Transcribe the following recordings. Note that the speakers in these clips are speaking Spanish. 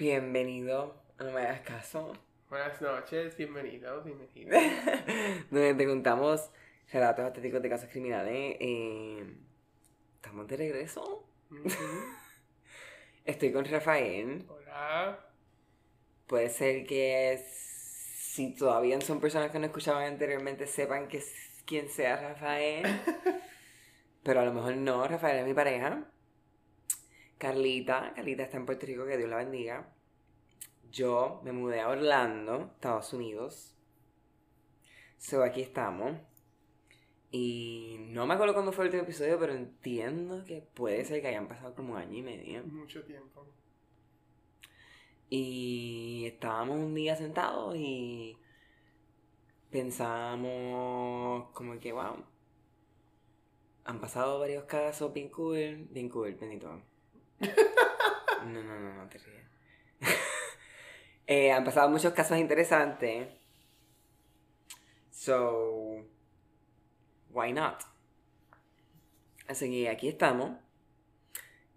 Bienvenido No Me Hagas Caso, Buenas noches, bienvenidos, bienvenidos. donde te contamos relatos auténticos de casos criminales. Eh, ¿Estamos de regreso? Estoy con Rafael. Hola. Puede ser que si todavía son personas que no escuchaban anteriormente sepan que quién sea Rafael. Pero a lo mejor no, Rafael es mi pareja. Carlita, Carlita está en Puerto Rico, que Dios la bendiga. Yo me mudé a Orlando, Estados Unidos. So aquí estamos. Y no me acuerdo cuándo fue el último episodio, pero entiendo que puede ser que hayan pasado como año y medio. Mucho tiempo. Y estábamos un día sentados y pensamos como que, wow, han pasado varios casos bien cool, bien cool, Benito. No, no, no, no te ríes. Eh, han pasado muchos casos interesantes. So, why not? Así que aquí estamos.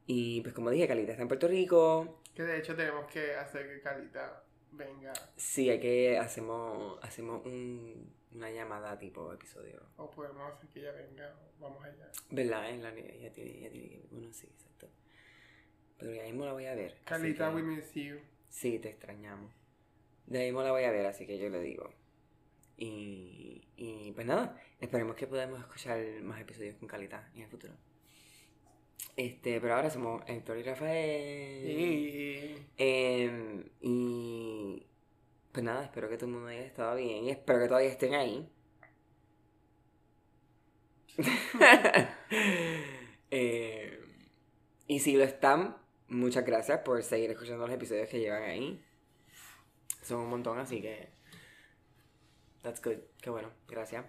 Y pues como dije, Calita está en Puerto Rico. Que de hecho tenemos que hacer que Calita venga. Sí, hay que hacemos hacemos un- una llamada tipo episodio. O podemos hacer que ella venga. o Vamos allá. ¿Verdad? En la ella tiene, ella tiene que bueno sí, exacto. Pero ya mismo la voy a ver. así Calita, que- we miss you. Sí, te extrañamos. De ahí mismo la voy a ver, así que yo le digo. Y, y pues nada, esperemos que podamos escuchar más episodios con Calita en el futuro. Este, pero ahora somos Héctor y Rafael. Y... Em, y pues nada, espero que todo el mundo haya estado bien y espero que todavía estén ahí. Em, y si lo están, muchas gracias por seguir escuchando los episodios que llevan ahí. Son un montón, así que... That's good. Qué bueno, gracias.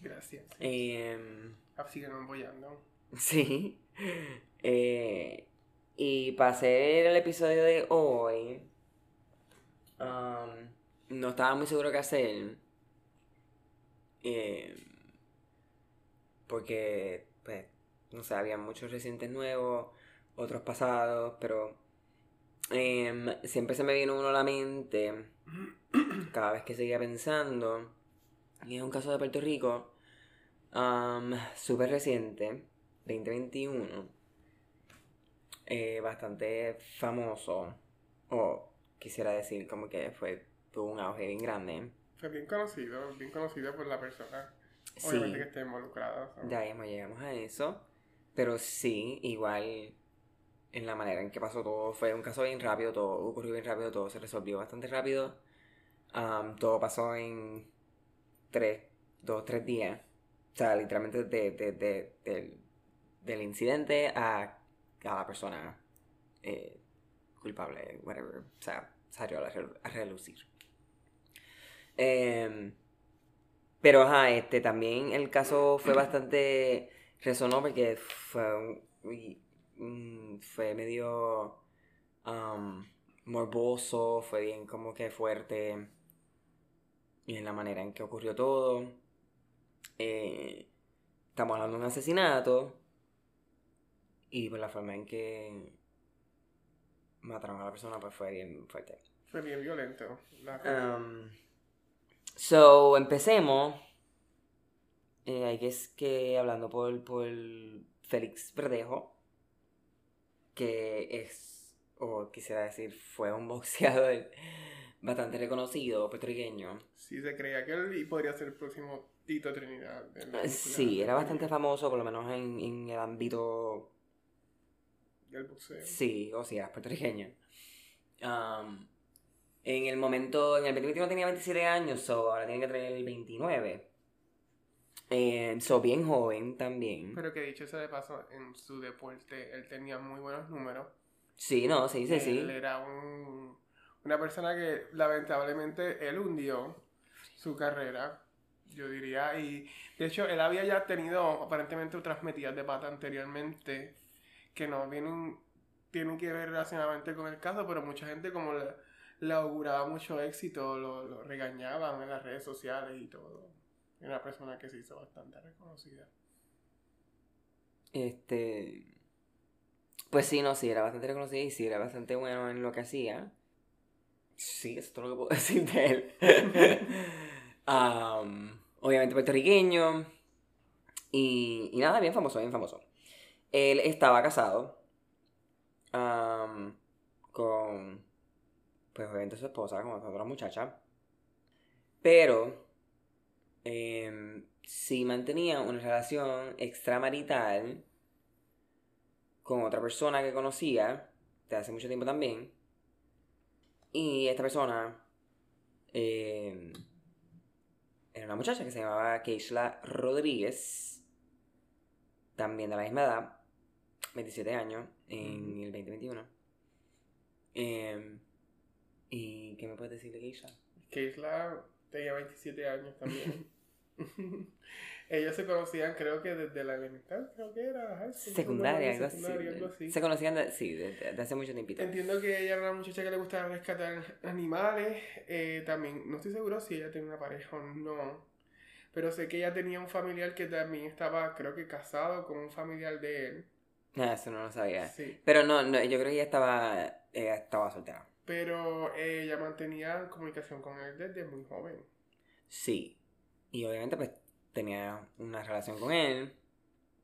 Gracias. Em, Así que no apoyando. Sí. Eh, y para hacer el episodio de hoy, um, no estaba muy seguro qué hacer. Eh, porque, pues, no sé, había muchos recientes nuevos, otros pasados, pero em, siempre se me vino uno a la mente cada vez que seguía pensando. Y es un caso de Puerto Rico, um, súper reciente. 2021 eh, bastante famoso o quisiera decir como que fue tuvo un auge bien grande Fue bien conocido, bien conocido por la persona. sí Obviamente que esté involucrada. ya mismo llegamos a eso pero sí igual en la manera en que pasó todo. Fue un caso bien rápido todo ocurrió bien rápido todo se resolvió bastante rápido. Am, todo pasó en tres dos tres días. O sea literalmente de, de- de- del, del incidente a, a la persona eh, culpable whatever. O sea salió a, a relucir. Em, pero ajá, este también el caso fue bastante resonó porque fue un- mm, fue medio um, morboso, fue bien como que fuerte y en la manera en que ocurrió todo. Eh, estamos hablando de un asesinato y por la forma en que mataron a la persona pues fue bien fuerte. Fue bien violento. La... Um, so, empecemos. Eh, hay que es que hablando por, por Félix Verdejo, que es, o quisiera decir, fue un boxeador bastante reconocido, puertorriqueño. Sí, se creía que él podría ser el próximo Tito Trinidad. la- Sí, era bastante famoso, por lo menos en, en el ámbito Del boxeo. Sí, o sea, puertorriqueño. Um, en el momento, en el 2021 tenía 27 años, so ahora tiene que tener 29. Eh, so bien joven también. Pero que dicho sea de paso, en su deporte él tenía muy buenos números. Sí, no, sí, sí, sí. Él era un, una persona que lamentablemente él hundió su carrera, yo diría. Y de hecho, él había ya tenido aparentemente otras metidas de pata anteriormente que no vienen, tienen que ver relacionadamente con el caso, pero mucha gente como le, le auguraba mucho éxito, lo, lo regañaban en las redes sociales y todo. Una persona que se hizo bastante reconocida. Este. Pues sí, no, sí, era bastante reconocido y sí, era bastante bueno en lo que hacía. Sí, eso es todo lo que puedo decir de él. Um, obviamente puertorriqueño. Y, y nada, bien famoso, bien famoso. Él estaba casado um, con, pues obviamente su esposa, con otra muchacha. Pero eh, sí mantenía una relación extramarital con otra persona que conocía de hace mucho tiempo también. Y esta persona eh, era una muchacha que se llamaba Keishla Rodríguez, también de la misma edad, 27 años, en el 2021. Eh, ¿Y qué me puedes decir de Keishla? Keishla tenía 27 años también. Ellos se conocían, creo que desde la elemental, creo que era school, Secundaria, algo, secundaria, así. algo así. Se conocían, de, sí, desde de hace mucho tiempito. Entiendo que ella era una muchacha que le gustaba rescatar animales. eh, también, no estoy seguro si ella tenía una pareja o no. Pero sé que ella tenía un familiar que también estaba, creo que casado con un familiar de él. Ah, eso no lo sabía. Sí. Pero no, no, yo creo que ella estaba, ella estaba soltera. Pero ella mantenía comunicación con él desde muy joven. Sí. Y obviamente pues tenía una relación con él.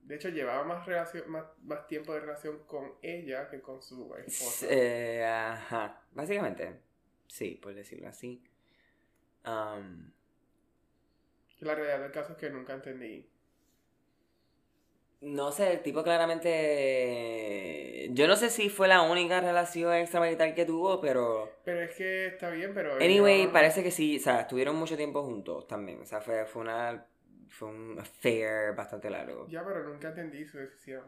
De hecho, llevaba más, relación, más, más tiempo de relación con ella que con su esposa. Eh, ajá. Básicamente. Sí, por decirlo así. Um, La realidad del caso es que nunca entendí. No sé, el tipo claramente... Yo no sé si fue la única relación extramarital que tuvo, pero... Pero es que está bien, pero... Anyway, parece que sí, o sea, estuvieron mucho tiempo juntos también. O sea, fue, fue una... Fue un affair bastante largo. Ya, pero nunca entendí su decisión.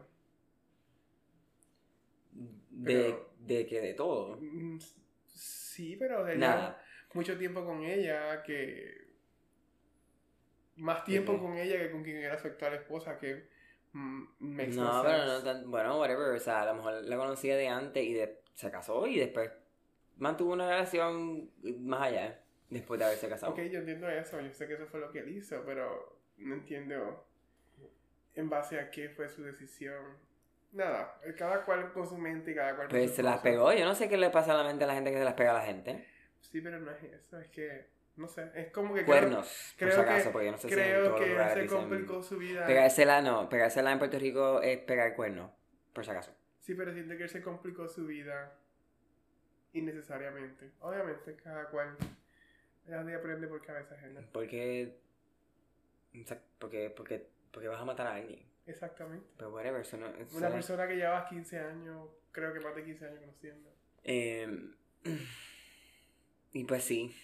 De, Pero- de que de todo. Mm, Sí, pero de Nada. mucho tiempo con ella que... Más tiempo con ella que con quien era su actual esposa que... mm, No, no pero no tan... Bueno, whatever. O sea, a lo mejor la conocía de antes y de- se casó y después mantuvo una relación más allá. Después de haberse casado. Ok, yo entiendo eso, yo sé que eso fue lo que él hizo, pero no entiendo en base a qué fue su decisión. Nada, cada cual con su mente y cada cual con Pues se las pegó. Yo no sé qué le pasa a la mente a la gente que se las pega a la gente. Sí, pero no es eso, es que, no sé, es como que... creo- Cuernos, creo por si que- acaso, porque yo no sé si en Creo todos los que se complicó su vida. Pegársela no, pegársela en Puerto Rico es pegar cuernos, por si acaso. Sí, pero siento que él se complicó su vida innecesariamente. Obviamente, cada cual nadie aprende por cabeza ajena. Porque, porque, porque, porque vas a matar a alguien. Exactamente. Pero whatever, eso no... eso Una no- persona que llevas 15 años, creo que más de 15 años conociendo. Eh, y pues sí,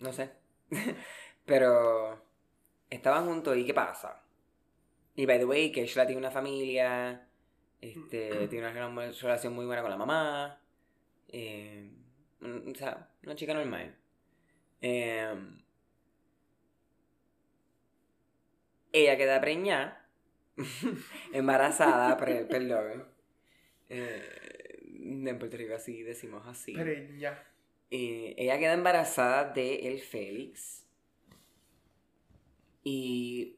no sé. Pero estaban juntos y ¿qué pasa? Y by the way, Keishla tiene una familia, este, tiene una rela- relación muy buena con la mamá. eh, o sea, una chica normal. Eh, ella queda preñada, embarazada, pre- perdón. Eh, en Puerto Rico así decimos así. Preña. Eh, ella queda embarazada de el Félix. Y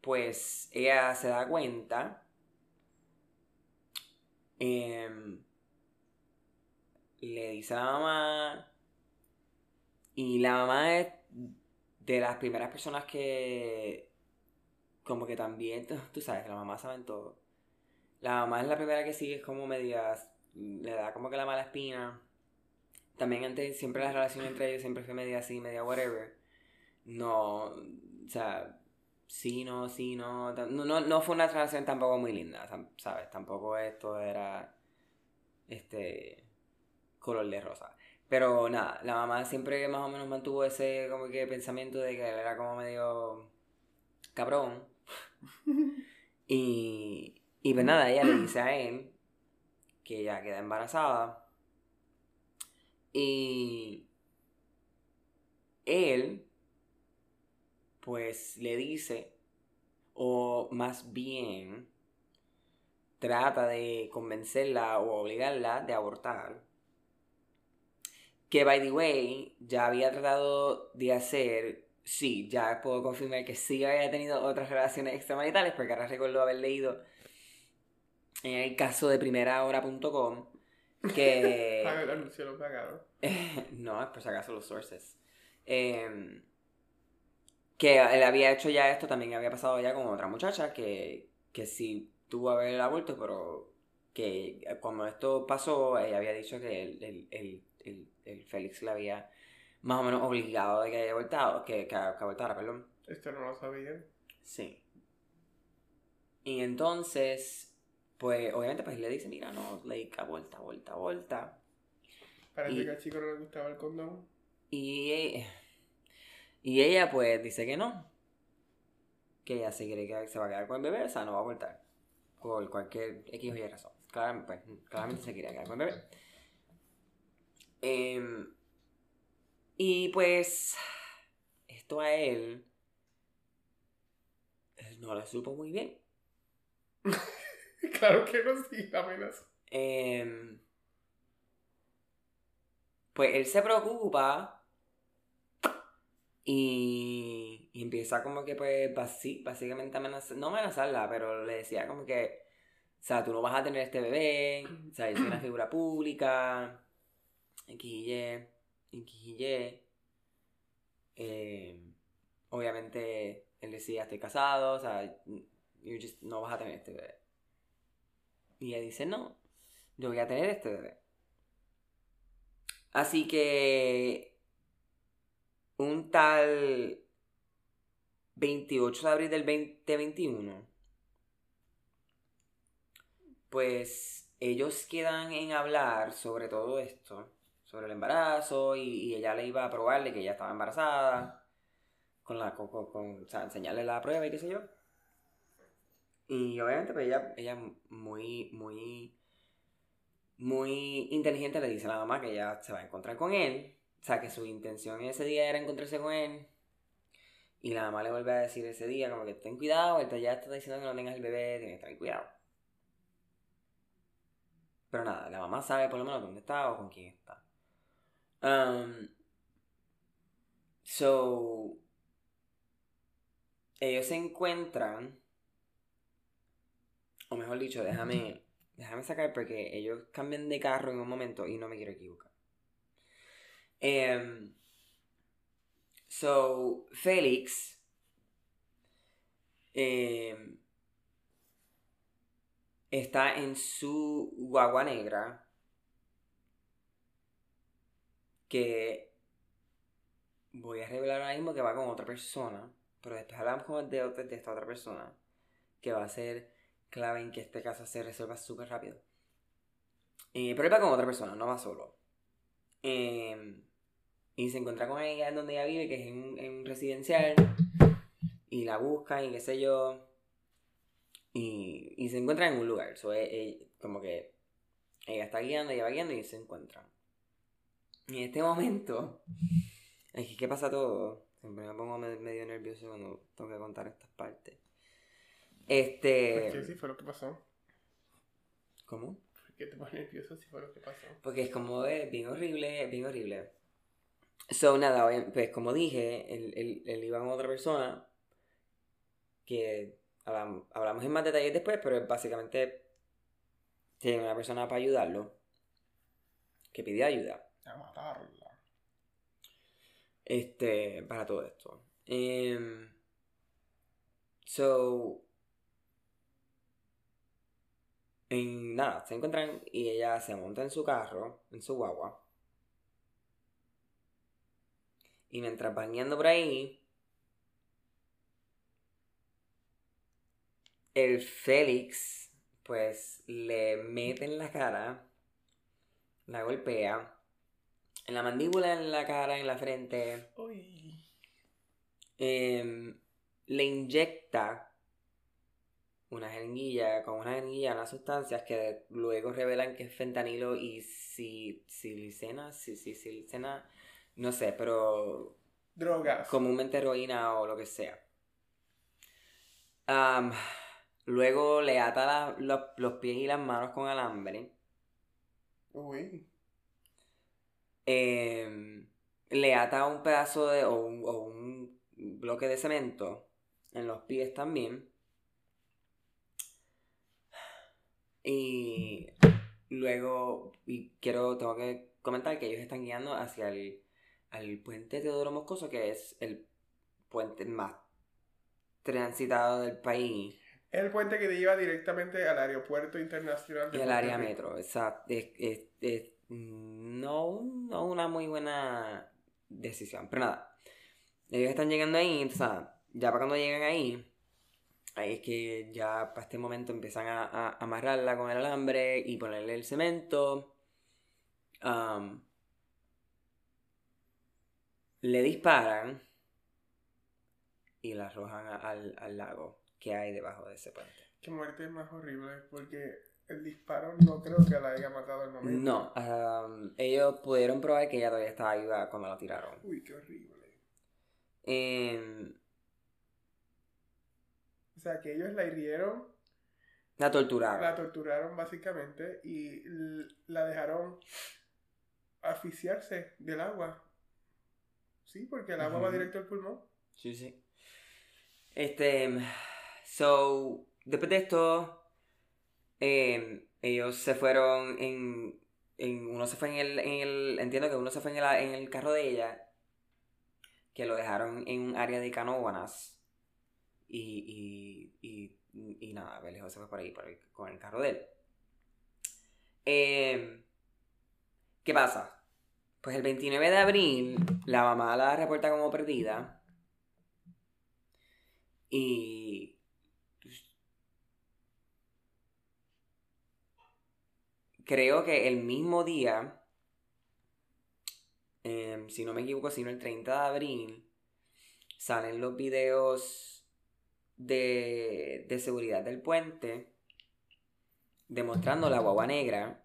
pues ella se da cuenta. em, le dice a la mamá. Y la mamá es de las primeras personas que. Como que también. tú- sabes que las mamás saben todo. La mamá es la primera que sigue como media. Le da como que la mala espina. También antes, siempre la relación entre ellos siempre fue media así, media whatever. No. O sea. Sí, no, sí, no. No, no, no fue una relación tampoco muy linda, ¿sabes? Tampoco esto era. Este. Color de rosa. Pero nada, la mamá siempre más o menos mantuvo ese como que pensamiento de que él era como medio cabrón. Y, y pues nada, ella le dice a él que ella queda embarazada. Y él, pues le dice, o más bien trata de convencerla o obligarla de abortar. Que, by the way, ya había tratado de hacer, sí, ya puedo confirmar que sí había tenido otras relaciones extramaritales, porque ahora recuerdo haber leído en el caso de primerahora.com que... El anuncio lo pagaron. no, es por si acaso los sources. Em, que él había hecho ya esto, también había pasado ya con otra muchacha que, que sí tuvo el aborto, pero que cuando esto pasó, ella había dicho que el, el, el, el, Félix le había más o menos obligado de que haya abortado, que, que, que abortara, perdón. Esto no lo sabía. Sí. Y entonces, pues, obviamente, pues le dice, mira, no, like, aborta, aborta, aborta. Parece Y- que al chico no le gustaba el condón. Y, y ella, pues, dice que no. Que ella se quiere quedar, se va a quedar con el bebé, o sea, no va a abortar. Por cualquier X o Y razón. Claramente, pues, claramente se quería quedar con el bebé. Em, y pues, esto a él, él no le supo muy bien. Claro que no, sí, apenas. Em, pues él se preocupa y, y empieza como que pues básicamente amenazar, no amenazarla, pero le decía como que, o sea, tú no vas a tener este bebé, o sea, yo soy una figura pública, y Y. Em, obviamente él decía, estoy casado, o sea, you just- no vas a tener este bebé. Y ella dice, no, yo voy a tener este bebé. Así que un tal 28 de abril del 2021, pues ellos quedan en hablar sobre todo esto, sobre el embarazo y, ella le iba a probarle que ella estaba embarazada, con la, con- con- o sea, enseñarle la prueba y qué sé yo. Y obviamente, pues ella, ella muy, muy, muy inteligente le dice a la mamá que ella se va a encontrar con él. O sea, que su intención ese día era encontrarse con él. Y la mamá le vuelve a decir ese día, como que ten cuidado, él ya está diciendo que no tengas el bebé, tienes que tener cuidado. Pero nada, la mamá sabe por lo menos dónde está o con quién está. Um, so, ellos se encuentran, o mejor dicho, déjame, déjame sacar porque ellos cambian de carro en un momento y no me quiero equivocar. Em, so, Félix em, está en su guagua negra que voy a revelar ahora mismo que va con otra persona, pero después hablamos de, otra- de esta otra persona que va a ser clave en que este caso se resuelva súper rápido. Eh, pero va con otra persona, no va solo. Eh, y se encuentra con ella en donde ella vive, que es en, un- en un residencial. Y la buscan y qué sé yo. Y, y se encuentran en un lugar. So, eh, eh, como que ella está guiando, ella va guiando y se encuentran. Y en este momento, es que ¿qué pasa todo? Siempre me pongo me- medio nervioso cuando tengo que contar estas partes. Este. ¿Por qué sí fue lo que pasó? ¿Cómo? ¿Por qué te pones nervioso si fue lo que pasó? Porque es como es bien horrible, es bien horrible. So, nada, pues como dije, él, él- él iba con otra persona que hablam- hablamos en más detalles después, pero básicamente tiene una persona para ayudarlo que pidió ayuda A matarla. este, para todo esto. Em, so, en nada, se encuentran y ella se monta en su carro, en su guagua. Y mientras van yendo por ahí, el Félix, pues, le mete en la cara, la golpea, en la mandíbula, en la cara, en la frente, Uy. em, le inyecta una jeringuilla, con una jeringuilla, unas sustancias que luego revelan que es fentanilo y si, silicena, si, si, silicena, no sé, pero Drogas. comúnmente heroína o lo que sea. Luego le ata la- los, los pies y las manos con alambre. Uy. Em, le ata un pedazo de o un, o un bloque de cemento en los pies también. Y luego, y quiero, tengo que comentar que ellos están guiando hacia el al puente Teodoro Moscoso, que es el puente más transitado del país. Es el puente que te lleva directamente al aeropuerto internacional de El área metro, exacto. Es, es, es, no, no una muy buena decisión, pero nada. Ellos están llegando ahí, entonces, ya para cuando llegan ahí, ahí es que ya para este momento empiezan a, a amarrarla con el alambre y ponerle el cemento. Um, le disparan y la arrojan al, al, lago que hay debajo de ese puente. Qué muerte más horrible, porque el disparo no creo que la haya matado al momento. No, ellos pudieron probar que ella todavía estaba viva cuando la tiraron. Uy, qué horrible. O sea, que ellos la hirieron. La torturaron. La torturaron básicamente y la dejaron asfixiarse del agua. Sí, porque el agua va directo al pulmón. Sí, sí. Este. So, después de esto, em, ellos se fueron en, en. Uno se fue en el, en el. Entiendo que uno se fue en el, en el carro de ella. Que lo dejaron en un área de canóbanas. Y, y, y, y nada, Belejo se fue por ahí, con el carro de él. Eh, ¿Qué pasa? Pues el 29 de abril, la mamá la reporta como perdida. Y. Creo que el mismo día, em, si no me equivoco, sino el 30 de abril, salen los videos de, de seguridad del puente demostrando la guagua negra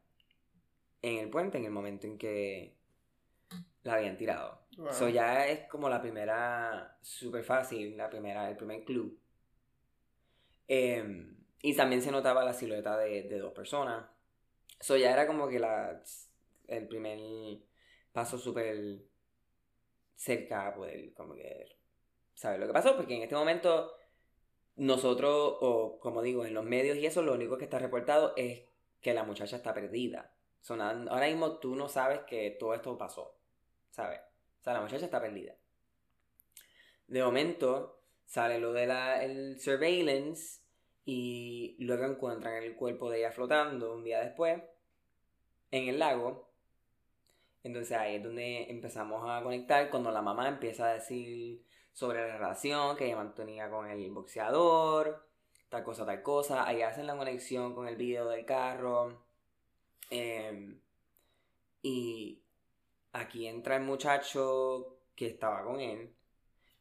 en el puente en el momento en que la habían tirado. Eso ya es como la primera, súper fácil, la primera, el primer club. Em, y también se notaba la silueta de, dos personas. Eso ya era como que la, el primer paso súper cerca a poder como que saber lo que pasó. Porque en este momento nosotros, o como digo, en los medios y eso, lo único que está reportado es que la muchacha está perdida. ahora mismo tú no sabes que todo esto pasó. ¿sabes? O sea, la muchacha está perdida. De momento sale lo del surveillance y luego encuentran el cuerpo de ella flotando un día después en el lago. Entonces ahí es donde empezamos a conectar cuando la mamá empieza a decir sobre la relación que ella mantenía con el boxeador, tal cosa, tal cosa. Ahí hacen la conexión con el video del carro. Em, y Aquí entra el muchacho que estaba con él,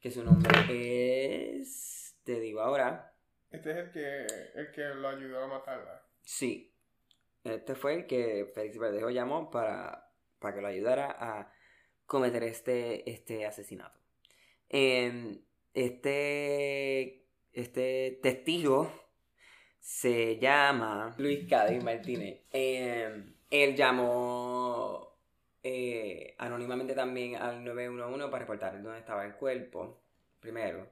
que su nombre es, te digo ahora. Este es el que, el que lo ayudó a matarla. Sí. Este fue el que Félix Verdejo llamó para, para que lo ayudara a cometer este, este asesinato. Em, este, este testigo se llama Luis Cádiz Martínez. Em, él llamó eh, anónimamente también al 911 para reportar dónde estaba el cuerpo, primero.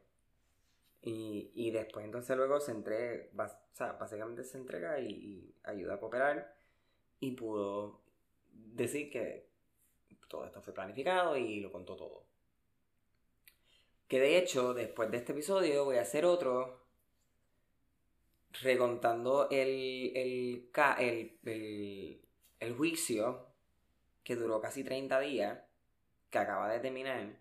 Y, y después entonces luego se entrega, o sea, básicamente se entrega y, ayuda a cooperar y pudo decir que todo esto fue planificado y lo contó todo. Que de hecho, después de este episodio voy a hacer otro recontando el, el, el, el, juicio que duró casi 30 días, que acaba de terminar.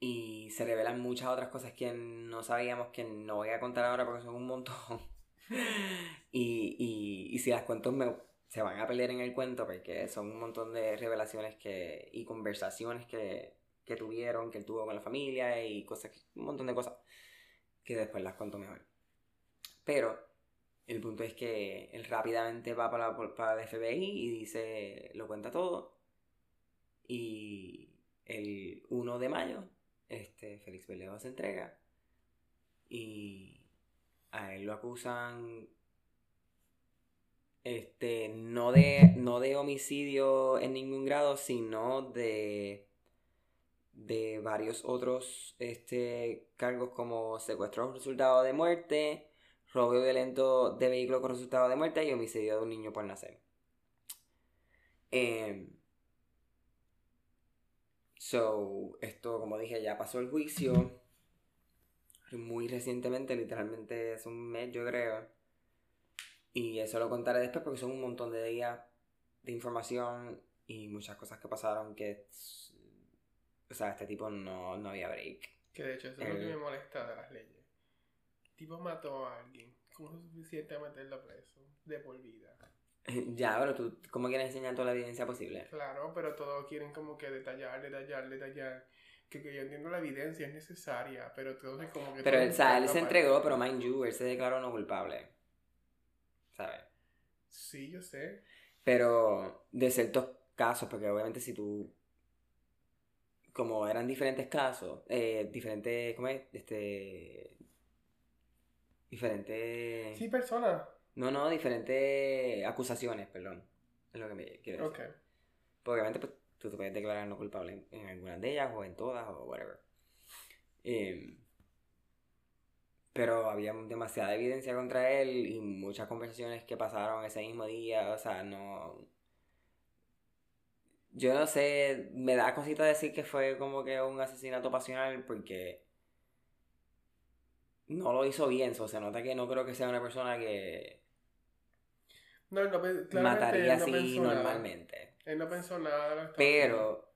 Y se revelan muchas otras cosas que no sabíamos que no voy a contar ahora porque son un montón. y, y, si las cuento me, se van a pelear en el cuento porque son un montón de revelaciones que, y conversaciones que, que tuvieron, que él tuvo con la familia y cosas, un montón de cosas que después las cuento mejor. Pero el punto es que él rápidamente va para, para el FBI y dice, lo cuenta todo. Y el 1 de mayo, este, Félix Berleo se entrega. Y a él lo acusan este no de no de homicidio en ningún grado sino de de varios otros este cargos como secuestro resultado de muerte robo violento de vehículo con resultado de muerte y homicidio de un niño por nacer. Eh, so, esto, como dije, ya pasó el juicio. Muy recientemente, literalmente es un mes, yo creo. Y eso lo contaré después porque son un montón de días de información y muchas cosas que pasaron que. O sea, este tipo no, no había break. Que de hecho, eso es lo que me molesta de las leyes. El tipo mató a alguien. ¿Cómo es suficiente a meterlo preso? De por vida. Ya, pero tú, ¿cómo quieres enseñar toda la evidencia posible? Claro, pero todos quieren como que detallar, detallar, detallar. Que, que yo entiendo la evidencia es necesaria, pero todo es como que... Pero, o sea, él se entregó, pero mind you, él se declaró no culpable. ¿Sabes? Sí, yo sé. Pero de ciertos casos, porque obviamente si tú. Como eran diferentes casos, eh, diferentes. ¿Cómo es? Este. Diferentes. Sí, persona. No, no, diferentes acusaciones, perdón. Es lo que me quiero decir. Porque obviamente pues, tú te puedes declarar no culpable en, en algunas de ellas o en todas o whatever. Eh, pero había demasiada evidencia contra él y muchas conversaciones que pasaron ese mismo día. O sea, no. Yo no sé, me da cosita decir que fue como que un asesinato pasional porque no lo hizo bien. So, se nota que no creo que sea una persona que No, no, mataría él no así nada. normalmente. Él no pensó nada. Pero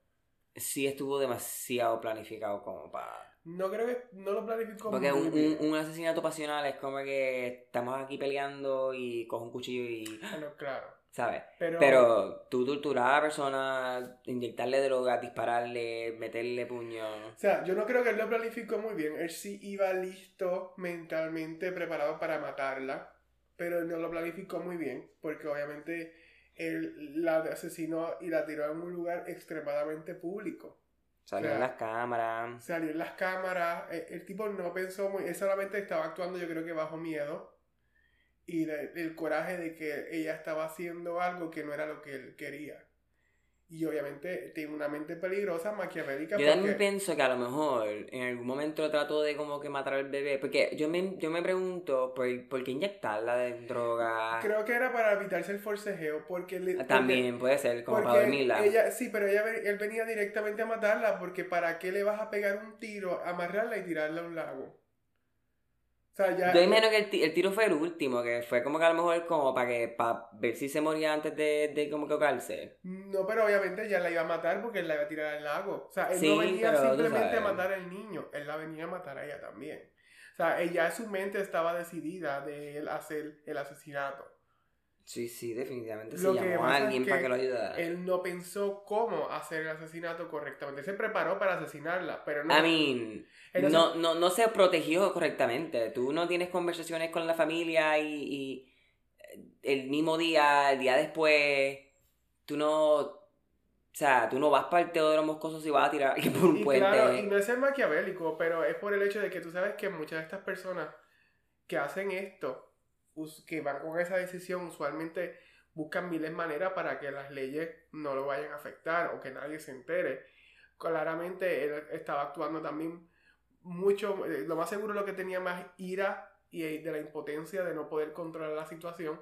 sí estuvo demasiado planificado como para... No creo que... No lo planificó Porque muy un, bien. un, un asesinato pasional es como que estamos aquí peleando y cojo un cuchillo y... Bueno, claro. ¿Sabes? Pero... Pero tú torturar a la persona, inyectarle droga, dispararle, meterle puño... O sea, yo no creo que él lo planificó muy bien. Él sí iba listo, mentalmente preparado para matarla. Pero él no lo planificó muy bien. Porque obviamente él la asesinó y la tiró en un lugar extremadamente público. Salió O sea, en las cámaras. Salió en las cámaras. eh, El, tipo no pensó muy. Él solamente estaba actuando, yo creo que bajo miedo. Y de- el coraje de que ella estaba haciendo algo que no era lo que él quería. Y obviamente tiene una mente peligrosa, maquiavélica. Yo también porque- pienso que a lo mejor en algún momento trató de como que matar al bebé. Porque yo me, yo me pregunto, ¿por, por qué inyectarla de droga? Creo que era para evitarse el forcejeo, porque... le- porque- También puede ser, como porque para dormirla. Ella, sí, pero ella, él venía directamente a matarla, porque ¿para qué le vas a pegar un tiro, amarrarla y tirarla a un lago? O sea, ya... Yo imagino que el, ti- el tiro fue el último, que fue como que a lo mejor como para que para ver si se moría antes de, de como que ahogarse. No, pero obviamente ya la iba a matar porque él la iba a tirar al lago. O sea, él Sí, no venía simplemente a matar al niño, él la venía a matar a ella también. O sea, ella su mente estaba decidida de él hacer el asesinato. Sí, sí, definitivamente. Lo Se que llamó a es alguien que para que lo ayudara. Él no pensó cómo hacer el asesinato correctamente. Se preparó para asesinarla, pero no... I mean, no no, no, se protegió correctamente. Tú no tienes conversaciones con la familia y, y el mismo día, el día después, tú no... O sea, tú no vas para el Teodoro Moscoso y vas a tirar a alguien por un Y puente. claro, y no es ser maquiavélico, pero es por el hecho de que tú sabes que muchas de estas personas que hacen esto, que van con esa decisión, usualmente buscan miles de maneras para que las leyes no lo vayan a afectar o que nadie se entere. Claramente él estaba actuando también mucho, eh, lo más seguro lo que tenía más ira y eh, de la impotencia de no poder controlar la situación.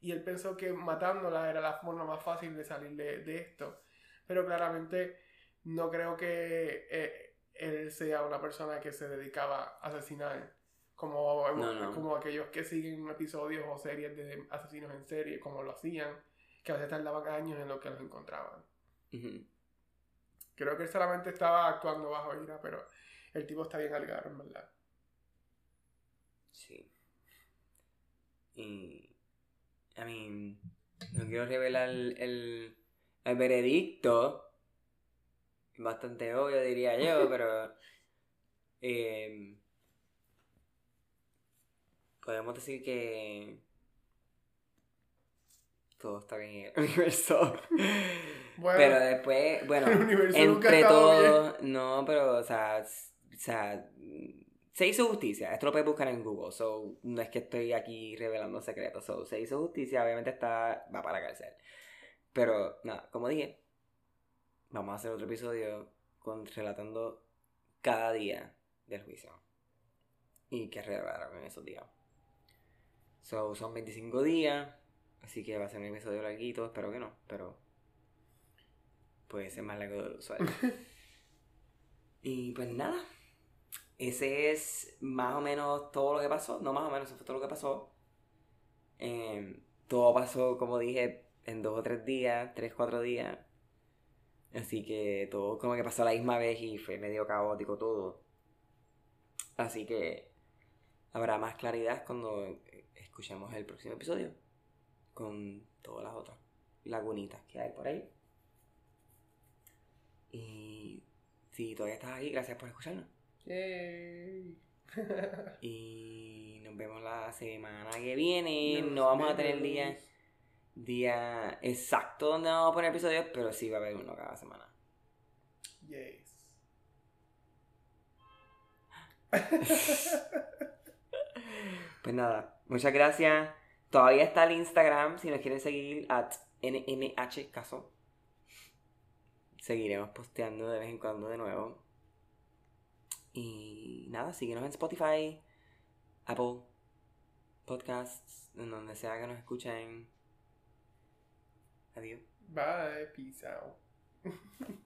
Y él pensó que matándola era la forma más fácil de salir de, de esto. Pero claramente no creo que eh, él sea una persona que se dedicaba a asesinar. Como, No, no. como aquellos que siguen episodios o series de asesinos en serie, como lo hacían, que a veces tardaban años en lo que los encontraban. Creo que él solamente estaba actuando bajo ira, pero el tipo está bien algado, en verdad. Sí. Y. I mean. No quiero revelar el, el, el veredicto. Bastante obvio, diría yo, pero. eh, podemos decir que. Todo está bien en el universo. Bueno, pero después, bueno, el universo nunca ha entre bien. todo, no, pero, o sea, o sea, se hizo justicia. Esto lo puedes buscar en Google. So, no es que estoy aquí revelando secretos. So, se hizo justicia, obviamente está, va para la cárcel. Pero, nada, como dije, vamos a hacer otro episodio con, relatando cada día del juicio. Y qué revelaron en esos días. So, son 25 días. Así que va a ser un episodio larguito. Espero que no, pero. Puede ser más largo de lo usual. y pues nada. Ese es más o menos todo lo que pasó. No más o menos, eso fue todo lo que pasó. Em, todo pasó, como dije, en dos o tres días, tres, cuatro días. Así que todo como que pasó a la misma vez y fue medio caótico todo. Así que habrá más claridad cuando escuchemos el próximo episodio. Con todas las otras lagunitas que hay por ahí. Y si todavía estás aquí, gracias por escucharnos. Yay. Y nos vemos la semana que viene. no vamos a tener día, día exacto donde vamos a poner episodios, pero sí va a haber uno cada semana. Yes. Pues nada, muchas gracias. Todavía está el Instagram, si nos quieren seguir, at nmhcaso. Seguiremos posteando de vez en cuando de nuevo. Y nada, síguenos en Spotify, Apple Podcasts, en donde sea que nos escuchen. Adiós. Bye. Peace out.